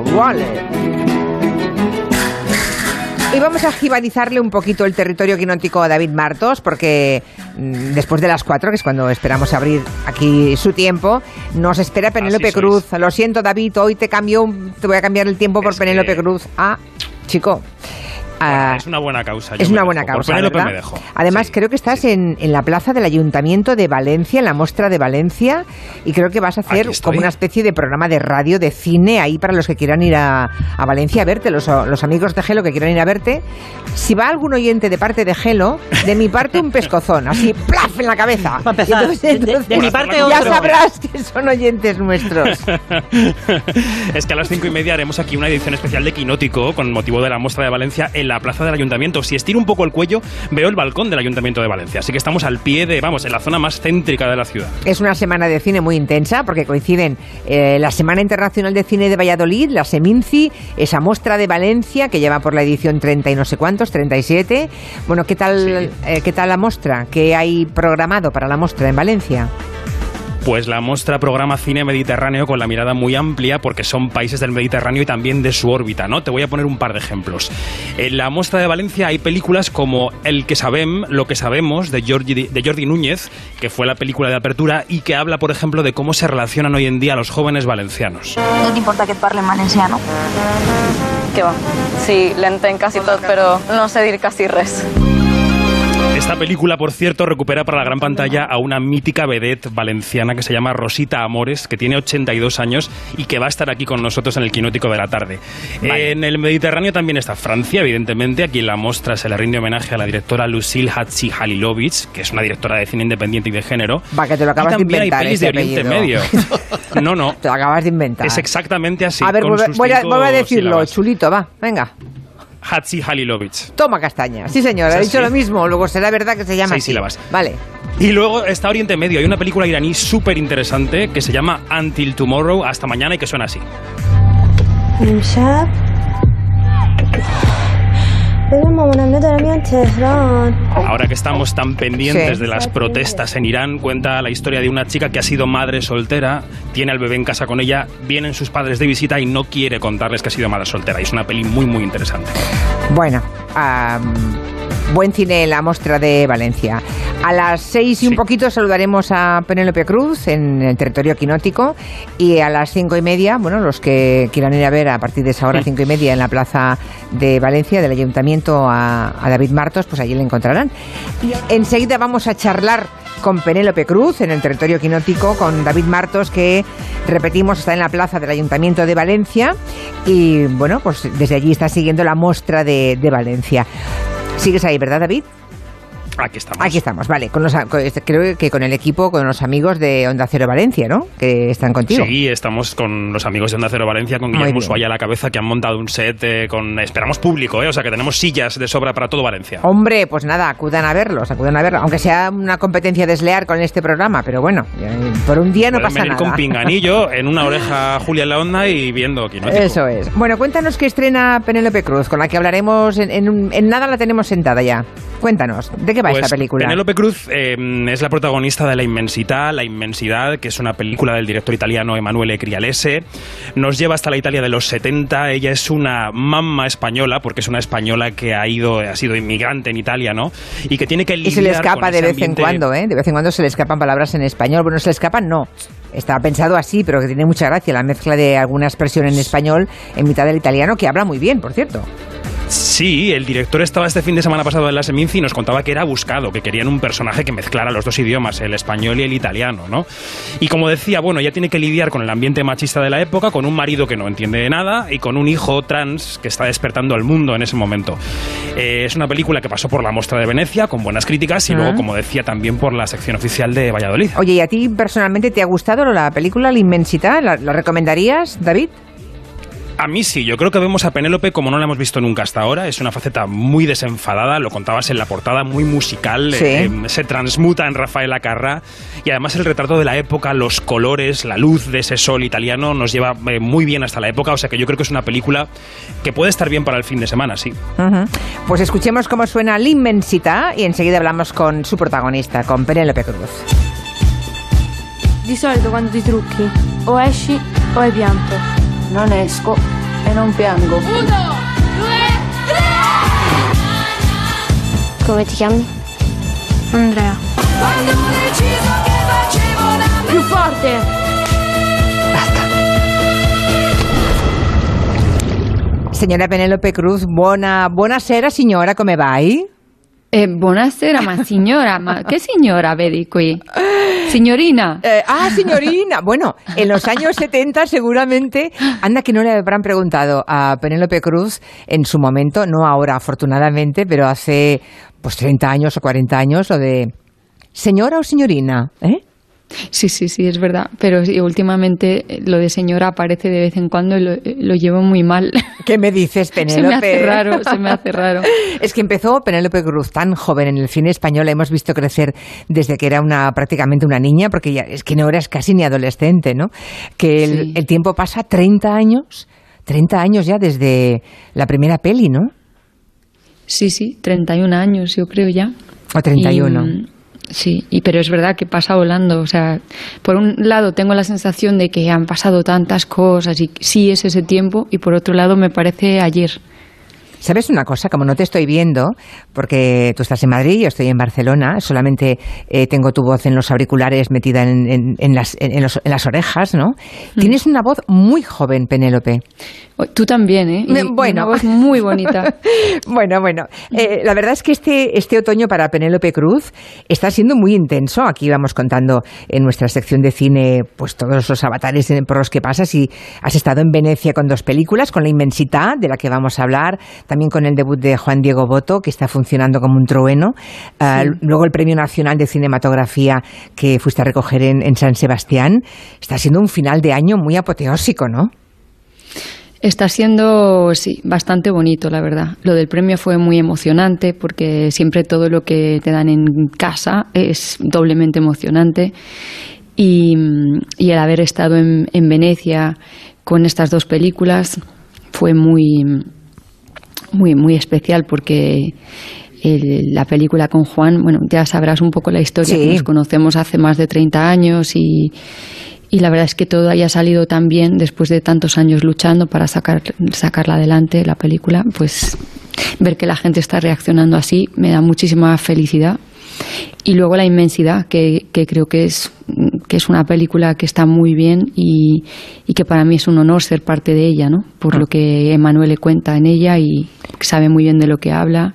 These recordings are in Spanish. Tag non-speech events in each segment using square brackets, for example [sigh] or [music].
Vale. Y vamos a jibanizarle un poquito el territorio quinótico a David Martos, porque mm, después de las cuatro, que es cuando esperamos abrir aquí su tiempo, nos espera Penélope Así Cruz. Lo siento, David, hoy te cambio, un- te voy a cambiar el tiempo por Es Penélope que- Cruz. Ah, chico. Ah, es una buena causa. es una buena Por causa, Penélope ¿verdad? me dejo. Además, Sí, creo que estás sí. en, en la plaza del Ayuntamiento de Valencia, en la muestra de Valencia, y creo que vas a hacer como una especie de programa de radio, de cine, ahí para los que quieran ir a, a Valencia a verte, los, los amigos de Gelo que quieran ir a verte. Si va algún oyente de parte de Gelo, de mi parte un pescozón, así, ¡plaf! en la cabeza. Para empezar, Y de- de- de mi parte ya otro. sabrás que son oyentes nuestros. [laughs] es que a las cinco y media haremos aquí una edición especial de Quinótico con motivo de la muestra de Valencia en la plaza del ayuntamiento. Si estiro un poco el cuello, veo el balcón del ayuntamiento de Valencia. Así que estamos al pie de, vamos, en la zona más céntrica de la ciudad. Es una semana de cine muy intensa porque coinciden eh, la Semana Internacional de Cine de Valladolid, la Seminci, esa muestra de Valencia que lleva por la edición 30 y no sé cuántos, 37. Bueno, ¿qué tal, eh, ¿qué tal la muestra? ¿Qué hay programado para la muestra en Valencia? Pues la muestra programa cine mediterráneo con la mirada muy amplia porque son países del Mediterráneo y también de su órbita, ¿no? Te voy a poner un par de ejemplos. En la muestra de Valencia hay películas como El que sabem, lo que sabemos de Jordi, de Jordi Núñez, que fue la película de apertura y que habla, por ejemplo, de cómo se relacionan hoy en día los jóvenes valencianos. No t'importa que et parli en valenciano? Què va? Sí, l'entenc quasi tot, però no sé dir quasi res. Esta película, por cierto, recupera para la gran pantalla a una mítica vedette valenciana que se llama Rosita Amores, que tiene 82 años y que va a estar aquí con nosotros en el Quinótico de la tarde. En el Mediterráneo también está Francia, evidentemente. Aquí en la muestra se le rinde homenaje a la directora Lucille Hatzi-Halilovic, que es una directora de cine independiente y de género. Va, que te lo acabas y de también inventar, hay pelis de Oriente Medio. No, no. [laughs] Te lo acabas de inventar. Es exactamente así. a ver, vuelve, vuelve a- vuelve a decirlo, sílabas. chulito, va, venga. Hatzi-Halilovic. Toma castaña. Sí, señor, ¿Es ha dicho lo mismo. Luego será verdad que se llama Seis así. sílabas. Vale. Y luego está Oriente Medio. Hay una película iraní súper interesante que se llama Until Tomorrow, hasta mañana, y que suena así. Ahora que estamos tan pendientes Sí. de las protestas en Irán, cuenta la historia de una chica que ha sido madre soltera, tiene al bebé en casa con ella, vienen sus padres de visita y no quiere contarles que ha sido madre soltera. Y es una peli muy, muy interesante. Bueno, am, buen cine en la Mostra de Valencia. A las seis y un Sí. poquito saludaremos a Penélope Cruz en el territorio quinótico y a las cinco y media, bueno, los que quieran ir a ver a partir de esa hora, cinco y media, en la plaza de Valencia del Ayuntamiento a, a David Martos, pues allí le encontrarán. Y enseguida vamos a charlar con Penélope Cruz en el territorio quinótico, con David Martos, que repetimos está en la plaza del Ayuntamiento de Valencia y bueno, pues desde allí está siguiendo la muestra de, de Valencia. ¿Sigues ahí, verdad, David? Aquí estamos. Aquí estamos, vale. Con los, con- este, creo que con el equipo, con los amigos de Onda Cero Valencia, ¿no? Que están contigo. Sí, estamos con los amigos de Onda Cero Valencia, con Guillermo. Suaya a la cabeza, que han montado un set eh, con... Esperamos público, ¿eh? O sea, que tenemos sillas de sobra para todo Valencia. Hombre, pues nada, acudan a verlos, acudan a verlos. Aunque sea una competencia desleal con este programa, pero bueno, por un día no Pueden pasa venir nada. con pinganillo, [laughs] en una oreja Julia en la onda y viendo Quinótico. Eso es. Bueno, cuéntanos qué estrena Penélope Cruz, con la que hablaremos en, en un- en nada la tenemos sentada ya. Cuéntanos, ¿de qué va Pues esta película? Penélope Cruz eh, es la protagonista de La Inmensidad, La Inmensidad, que es una película del director italiano Emanuele Crialese. Nos lleva hasta la Italia de los 70. Ella es una mamma española, porque es una española que ha ido, ha sido inmigrante en Italia, ¿no? Y que tiene que Y se le lidiar escapa de vez en ambiente- cuando, ¿eh? De vez en cuando se le escapan palabras en español. Bueno, se le escapan, no. Está pensado así, pero que tiene mucha gracia la mezcla de alguna expresión en español en mitad del italiano, que habla muy bien, por cierto. Sí, el director estaba este fin de semana pasado en la Seminci y nos contaba que era buscado, que querían un personaje que mezclara los dos idiomas, el español y el italiano, ¿no? Y como decía, bueno, ella tiene que lidiar con el ambiente machista de la época, con un marido que no entiende de nada y con un hijo trans que está despertando al mundo en ese momento. Eh, es una película que pasó por la Mostra de Venecia con buenas críticas y Ah. luego, como decía, también por la sección oficial de Valladolid. Oye, ¿y a ti personalmente te ha gustado la película La Inmensidad? ¿La, la recomendarías, David? A mí sí, yo creo que vemos a Penélope como no la hemos visto nunca hasta ahora. Es una faceta muy desenfadada, lo contabas en la portada, muy musical, Sí. eh, se transmuta en Rafael Acarra y además el retrato de la época, los colores, la luz de ese sol italiano nos lleva eh, muy bien hasta la época, o sea que yo creo que es una película que puede estar bien para el fin de semana, sí. Ujú. Pues escuchemos cómo suena La Inmensidad y enseguida hablamos con su protagonista, con Penélope Cruz. Di solito quando ti trucchi o esci o hai pianto Non esco e non piango. Come ti chiami? Andrea. Più forte! Signora Penelope Cruz, buona, buonasera signora, come vai? Eh, buonasera, ma signora, ma che signora vedi qui? Signorina. Eh, ah, signorina. Bueno, en los años 70 seguramente, anda que no le habrán preguntado a Penélope Cruz en su momento, no ahora afortunadamente, pero hace pues 30 años o 40 años, o de señora o señorina, ¿eh? Sí, sí, sí, es verdad. Pero sí, últimamente eh, lo de señora aparece de vez en cuando y lo, eh, lo llevo muy mal. [laughs] ¿Qué me dices, Penélope? [laughs] Se me hace raro, se me hace raro. [laughs] Es que empezó Penélope Cruz tan joven en el cine español, la hemos visto crecer desde que era una prácticamente una niña, porque ya es que no eras casi ni adolescente, ¿no? Que el, Sí. el tiempo pasa 30 años, 30 años ya desde la primera peli, ¿no? Sí, sí, 31 años, yo creo ya. O 31. Y, mm, sí, y, pero es verdad que pasa volando. O sea, por un lado tengo la sensación de que han pasado tantas cosas y sí es ese tiempo, y por otro lado me parece ayer. ¿Sabes una cosa? Como no te estoy viendo, porque tú estás en Madrid, yo estoy en Barcelona, solamente eh, tengo tu voz en los auriculares metida en, en- en las, en- en los- en las orejas, ¿no? Mm. Tienes una voz muy joven, Penélope. Tú también, ¿eh? Y- bueno. una voz muy bonita. [laughs] bueno, bueno. Eh, la verdad es que este, este otoño para Penélope Cruz está siendo muy intenso. Aquí vamos contando en nuestra sección de cine pues todos los avatares por los que pasas y has estado en Venecia con dos películas, con La Inmensidad, de la que vamos a hablar, también con el debut de Juan Diego Boto, que está funcionando como un trueno. Ah, Luego el Premio Nacional de Cinematografía que fuiste a recoger en, en San Sebastián. Está siendo un final de año muy apoteósico, ¿no? Está siendo, sí, bastante bonito, la verdad. Lo del premio fue muy emocionante porque siempre todo lo que te dan en casa es doblemente emocionante. Y, y el haber estado en, en Venecia con estas dos películas fue muy, muy, muy especial porque el- la película con Juan, bueno, ya sabrás un poco la historia, Sí. que nos conocemos hace más de 30 años y, y la verdad es que todo haya salido tan bien después de tantos años luchando para sacar, sacarla adelante, la película, pues ver que la gente está reaccionando así me da muchísima felicidad. Y luego la inmensidad, que, que creo que es, que es una película que está muy bien y, y que para mí es un honor ser parte de ella, ¿no? Por lo que Emanuel le cuenta en ella y sabe muy bien de lo que habla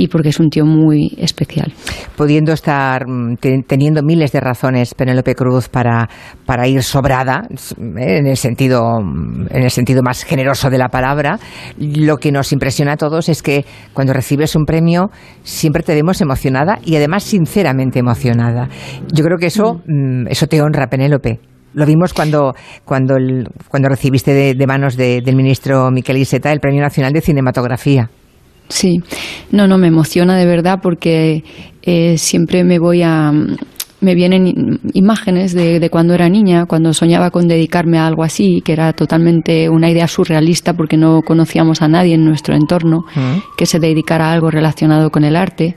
y porque es un tío muy especial. pudiendo estar mm, te- teniendo miles de razones Penélope Cruz para, para ir sobrada en el sentido mm, en el sentido más generoso de la palabra lo que nos impresiona a todos es que cuando recibes un premio siempre te vemos emocionada y además sinceramente emocionada yo creo que eso mm, eso te honra Penélope lo vimos cuando, cuando, el- cuando recibiste de, de manos de- del ministro Miquel Iseta el Premio Nacional de Cinematografía. Sí, no, no, me emociona de verdad porque eh, siempre me voy a... Me vienen imágenes de, de cuando era niña, cuando soñaba con dedicarme a algo así, que era totalmente una idea surrealista porque no conocíamos a nadie en nuestro entorno que se dedicara a algo relacionado con el arte.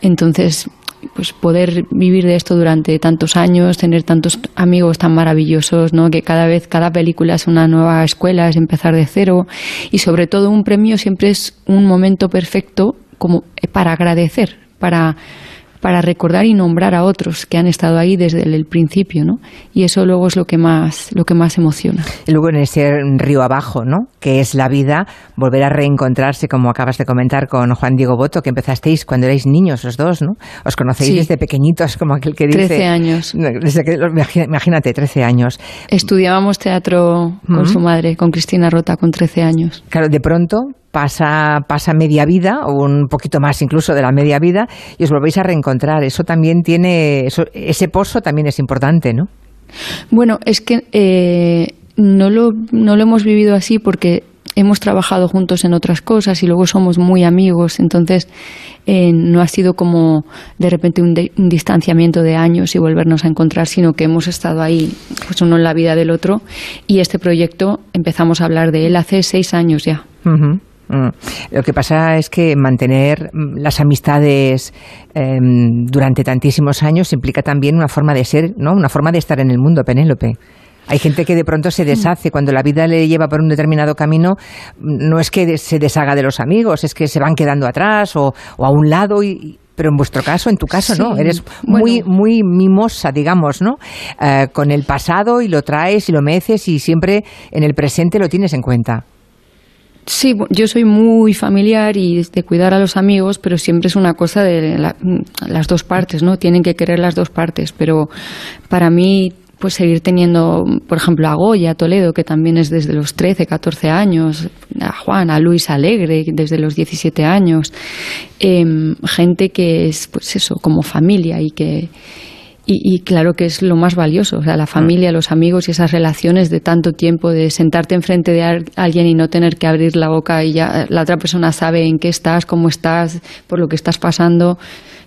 Entonces, pues poder vivir de esto durante tantos años, tener tantos amigos tan maravillosos, ¿no? Que cada vez, cada película es una nueva escuela, es empezar de cero y sobre todo un premio siempre es un momento perfecto como para agradecer, para para recordar y nombrar a otros que han estado ahí desde el, el principio, ¿no? Y eso luego es lo que más lo que más emociona. Y luego en ese río abajo, ¿no? Que es la vida, volver a reencontrarse, como acabas de comentar con Juan Diego Boto, que empezasteis cuando erais niños los dos, ¿no? Os conocéis Sí. desde pequeñitos, como aquel que dice. 13 años. Desde que, imagínate, 13 años. Estudiábamos teatro con su madre, con Cristina Rota, con 13 años. Claro, de pronto pasa, pasa media vida, o un poquito más incluso de la media vida, y os volvéis a reencontrar. Eso también tiene, eso, ese pozo también es importante, ¿no? Bueno, es que eh, no, lo, no lo hemos vivido así porque hemos trabajado juntos en otras cosas y luego somos muy amigos, entonces eh, no ha sido como de repente un, de- un distanciamiento de años y volvernos a encontrar, sino que hemos estado ahí, pues uno en la vida del otro, y este proyecto empezamos a hablar de él hace seis años ya. Mm. Lo que pasa es que mantener mm, las amistades em, durante tantísimos años implica también una forma de ser, ¿no? Una forma de estar en el mundo, Penélope. Hay gente que de pronto se deshace cuando la vida le lleva por un determinado camino. No es que se deshaga de los amigos, es que se van quedando atrás o, o a un lado y, pero en vuestro caso, en tu caso, no. Eres muy, muy mimosa, digamos, ¿no? Eh, con el pasado y lo traes y lo meces y siempre en el presente lo tienes en cuenta. Sí, yo soy muy familiar y de cuidar a los amigos, pero siempre es una cosa de las dos partes, ¿no? Tienen que querer las dos partes, pero para mí pues seguir teniendo, por ejemplo, a Goya, a Toledo, que también es desde los 13, 14 años, a Juan, a Luis Alegre, desde los 17 años, em, gente que es, pues eso, como familia y que... Y, claro que es lo más valioso, o sea, la familia, los amigos y esas relaciones de tanto tiempo, de sentarte enfrente de alguien y no tener que abrir la boca y ya la otra persona sabe en qué estás, cómo estás, por lo que estás pasando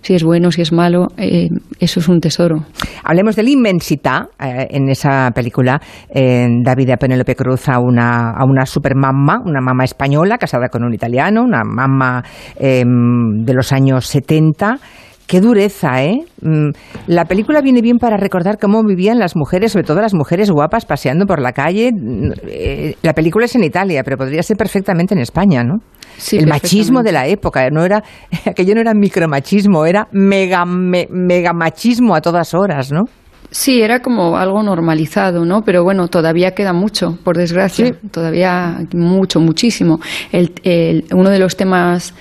si es bueno, si es malo, eh, eso es un tesoro. Hablemos de la inmensidad. Eh, en esa película, eh, David a Penélope Cruz a una, a una super mamá, una mamá española casada con un italiano, una mamá de los años 70 Qué dureza, ¿eh? Mm, la película viene bien para recordar cómo vivían las mujeres, sobre todo las mujeres guapas, paseando por la calle. Mm, eh, la película es en Italia, pero podría ser perfectamente en España, ¿no? Sí, el machismo de la época, no era, [laughs] aquello no era micromachismo, era mega, mega machismo a todas horas, ¿no? Sí, era como algo normalizado, ¿no? Pero bueno, todavía queda mucho, por desgracia, todavía mucho, muchísimo. el, uno de los temas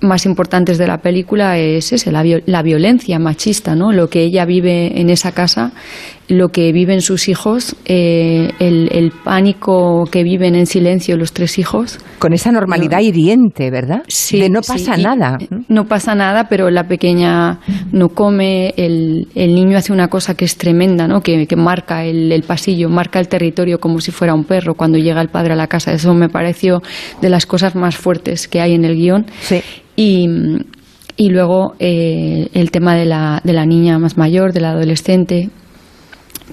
más importantes de la película es ese, la, la, violencia machista, ¿no? Lo que ella vive en esa casa, lo que viven sus hijos, eh, el, pánico que viven en silencio los tres hijos. Con esa normalidad hiriente, ¿verdad? Sí. De no pasa nada. No pasa nada, pero la pequeña no come, el, el niño hace una cosa que es tremenda, ¿no? Que, que marca el, el, pasillo, marca el territorio como si fuera un perro cuando llega el padre a la casa. Eso me pareció de las cosas más fuertes que hay en el guion. Sí. Y, y luego eh, el tema de la, de la niña más mayor, de la adolescente,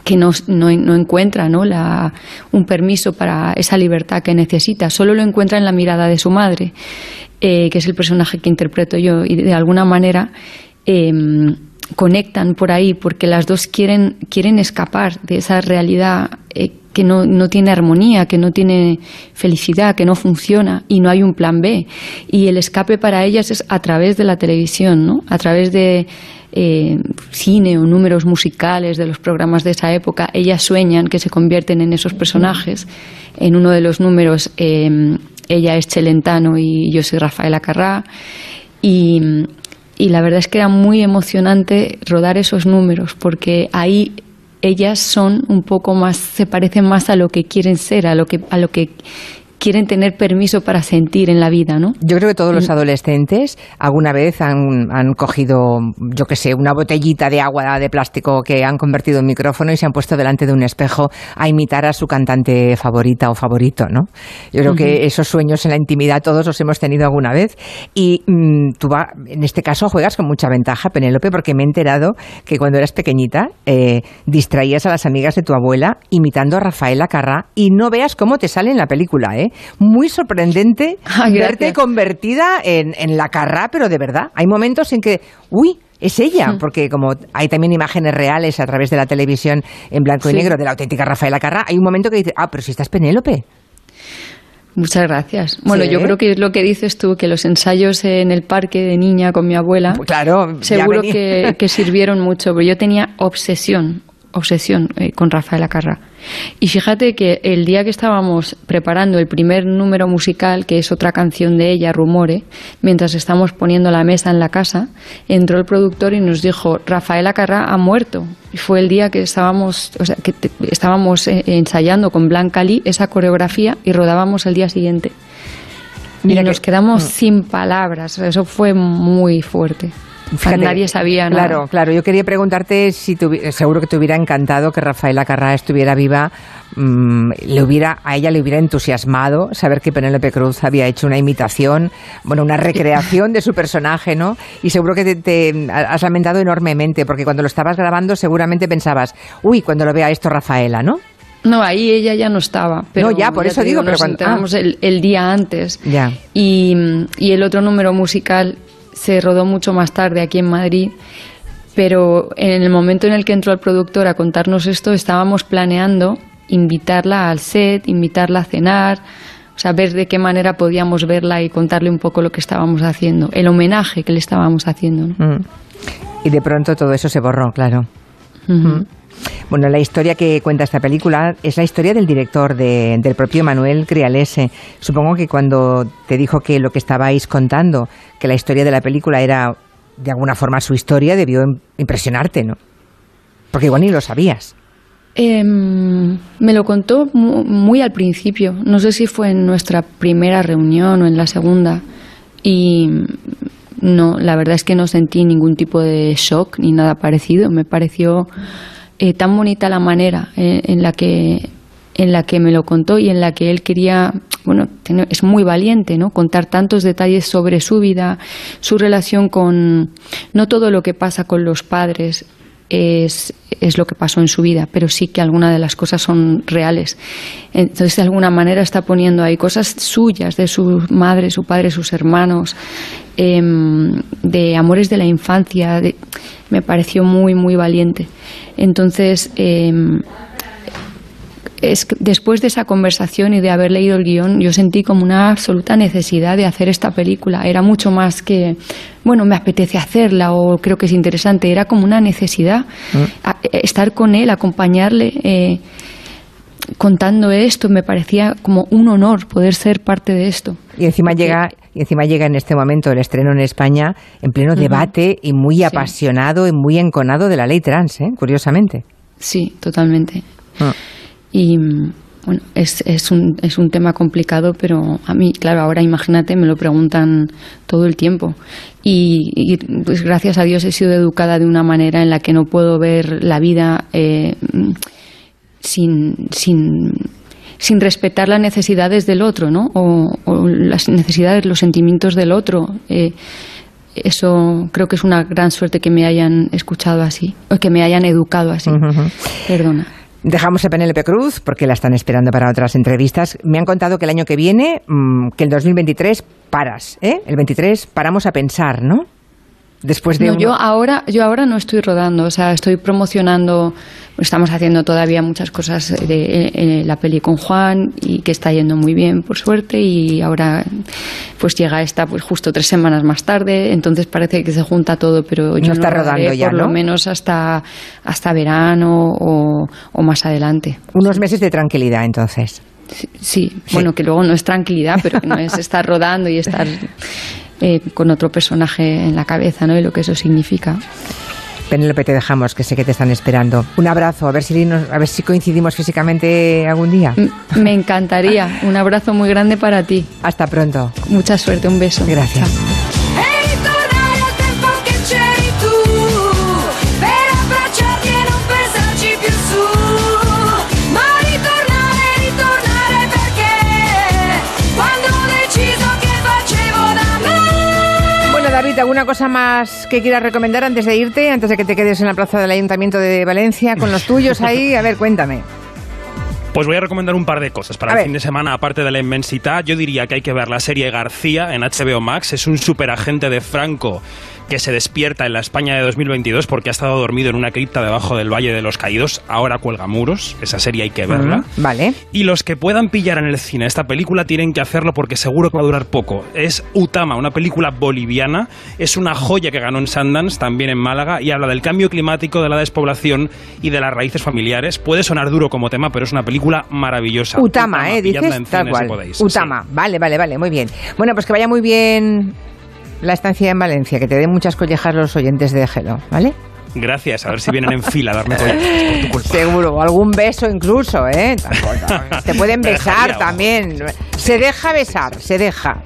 que no, no, encuentra ¿no? La, un permiso para esa libertad que necesita, solo lo encuentra en la mirada de su madre, eh, que es el personaje que interpreto yo, y de alguna manera eh, conectan por ahí porque las dos quieren, quieren escapar de esa realidad eh, que no, no, tiene armonía, que no tiene felicidad, que no funciona y no hay un plan B. Y el escape para ellas es a través de la televisión, ¿no? a través de eh, cine o números musicales de los programas de esa época. Ellas sueñan que se convierten en esos personajes. En uno de los números eh, ella es Chelentano y yo soy Rafaela Carrá. Y, y la verdad es que era muy emocionante rodar esos números porque ahí ellas son un poco más, se parecen más a lo que quieren ser, a lo que, a lo que quieren tener permiso para sentir en la vida, ¿no? Yo creo que todos los adolescentes alguna vez han, han cogido, yo qué sé, una botellita de agua de plástico que han convertido en micrófono y se han puesto delante de un espejo a imitar a su cantante favorita o favorito, ¿no? Yo creo que esos sueños en la intimidad todos los hemos tenido alguna vez y mm, tú va, en este caso juegas con mucha ventaja, Penélope, porque me he enterado que cuando eras pequeñita eh, distraías a las amigas de tu abuela imitando a Rafaela Carrá y no veas cómo te sale en la película, ¿eh? Muy sorprendente [laughs] Ah, verte convertida en, en la Carrá, pero de verdad. Hay momentos en que, uy, es ella, porque como hay también imágenes reales a través de la televisión en blanco y negro de la auténtica Rafaela Carrá, hay un momento que dices, ah, pero si estás Penélope. Muchas gracias. Bueno, Sí. yo creo que es lo que dices tú, que los ensayos en el parque de niña con mi abuela, Pues claro, seguro que, que sirvieron mucho, pero yo tenía obsesión, obsesión eh, con Rafaela Carrá. Y fíjate que el día que estábamos preparando el primer número musical, que es otra canción de ella, Rumore, mientras estamos poniendo la mesa en la casa, entró el productor y nos dijo, Rafaela Carrá ha muerto. Y fue el día que estábamos, o sea, que te- estábamos eh, ensayando con Blanca Lee esa coreografía y rodábamos el día siguiente. Mira y que- nos quedamos Mm. sin palabras. Eso fue muy fuerte. Fíjate, Nadie sabía nada. Claro, claro. Yo quería preguntarte si te seguro que te hubiera encantado que Rafaela Carrá estuviera viva. mm, le hubiera, a ella le hubiera entusiasmado saber que Penélope Cruz había hecho una imitación, bueno, una recreación de su personaje, ¿no? Y seguro que te, te has lamentado enormemente, porque cuando lo estabas grabando seguramente pensabas, uy, cuando lo vea esto Rafaela, ¿no? No, ahí ella ya no estaba. Pero No, ya, por eso te digo, pero nos cuando- enteramos ah. el, el día antes. Ya. Y, y el otro número musical se rodó mucho más tarde aquí en Madrid. Pero en el momento en el que entró el productor a contarnos esto, estábamos planeando invitarla al set, invitarla a cenar, o sea, ver de qué manera podíamos verla y contarle un poco lo que estábamos haciendo, el homenaje que le estábamos haciendo. ¿no? Mm. Y de pronto todo eso se borró, claro. Bueno, la historia que cuenta esta película es la historia del director, de- del propio Manuel Crialese. Supongo que cuando te dijo que lo que estabais contando, que la historia de la película era de alguna forma su historia, debió im- impresionarte, ¿no? Porque igual ni lo sabías. Em, me lo contó mu- muy al principio. No sé si fue en nuestra primera reunión o en la segunda. Y no, la verdad es que no sentí ningún tipo de shock ni nada parecido. Me pareció eh, tan bonita la manera eh, en la que en la que me lo contó y en la que él quería, bueno, tiene- es muy valiente, ¿no? Contar tantos detalles sobre su vida, su relación con no todo lo que pasa con los padres es, es lo que pasó en su vida, pero sí que algunas de las cosas son reales. Entonces, de alguna manera está poniendo ahí cosas suyas, de su madre, su padre, sus hermanos, em, de amores de la infancia. de- me pareció muy, muy valiente. Entonces, em, es que después de esa conversación y de haber leído el guion, yo sentí como una absoluta necesidad de hacer esta película. Era mucho más que, bueno, me apetece hacerla o creo que es interesante. Era como una necesidad. A- eh, estar con él, acompañarle, eh, contando esto, me parecía como un honor poder ser parte de esto. Y encima Porque- llega, y encima llega en este momento el estreno en España en pleno debate y muy apasionado y muy enconado de la ley trans, ¿eh? curiosamente. Sí, totalmente. Ah. Y bueno, es, es, un, es un tema complicado, pero a mí, claro, ahora imagínate, me lo preguntan todo el tiempo. Y, y, pues gracias a Dios he sido educada de una manera en la que no puedo ver la vida eh, sin, sin, sin respetar las necesidades del otro, ¿no? O, o las necesidades, los sentimientos del otro. Eh, eso creo que es una gran suerte que me hayan escuchado así, o que me hayan educado así. Perdona. Dejamos a Penélope Cruz porque la están esperando para otras entrevistas. Me han contado que el año que viene, mm, que el 2023 paras, ¿eh? El 23 paramos a pensar, ¿no? Después de No, uno- yo ahora, yo ahora no estoy rodando, o sea, estoy promocionando, estamos haciendo todavía muchas cosas de eh, eh, la peli con Juan y que está yendo muy bien, por suerte, y ahora pues llega esta pues justo tres semanas más tarde, entonces parece que se junta todo, pero yo No está rodaré rodando ya, por lo ¿no? menos hasta, hasta verano o, o más adelante. unos meses de tranquilidad, entonces. Sí, sí, bueno, que luego no es tranquilidad, pero que no es [laughs] estar rodando y estar eh, con otro personaje en la cabeza, ¿no? Y lo que eso significa. Penélope, te dejamos, que sé que te están esperando. Un abrazo, a ver si, nos- a ver si coincidimos físicamente algún día. Me encantaría. Un abrazo muy grande para ti. Hasta pronto. Mucha suerte, un beso. Gracias. Chao. Cosa más que quieras recomendar antes de irte? Antes de que te quedes en la plaza del Ayuntamiento de Valencia con los tuyos ahí. A ver, cuéntame. Pues voy a recomendar un par de cosas para A el ver. fin de semana, aparte de la inmensidad. Yo diría que hay que ver la serie García en HBO Max. Es un superagente de Franco que se despierta en la España de 2022 porque ha estado dormido en una cripta debajo del Valle de los Caídos. Ahora cuelga muros. Esa serie hay que verla. Vale. Y los que puedan pillar en el cine esta película tienen que hacerlo porque seguro que va a durar poco. Es Utama, una película boliviana. Es una joya que ganó en Sundance, también en Málaga, y habla del cambio climático, de la despoblación y de las raíces familiares. Puede sonar duro como tema, pero es una película maravillosa. Utama, ¿eh? pilladla Dices tal cual. si podéis. Utama. Sí. Vale, vale, vale. Muy bien. Bueno, pues que vaya muy bien la estancia en Valencia. Que te den muchas collejas los oyentes de Gelo, ¿vale? Gracias, a ver si vienen en fila a darme collejas por tu culpa. [laughs] Seguro. O algún beso incluso, ¿eh? Tampoco. [laughs] Te pueden besar también. Se deja besar, se deja.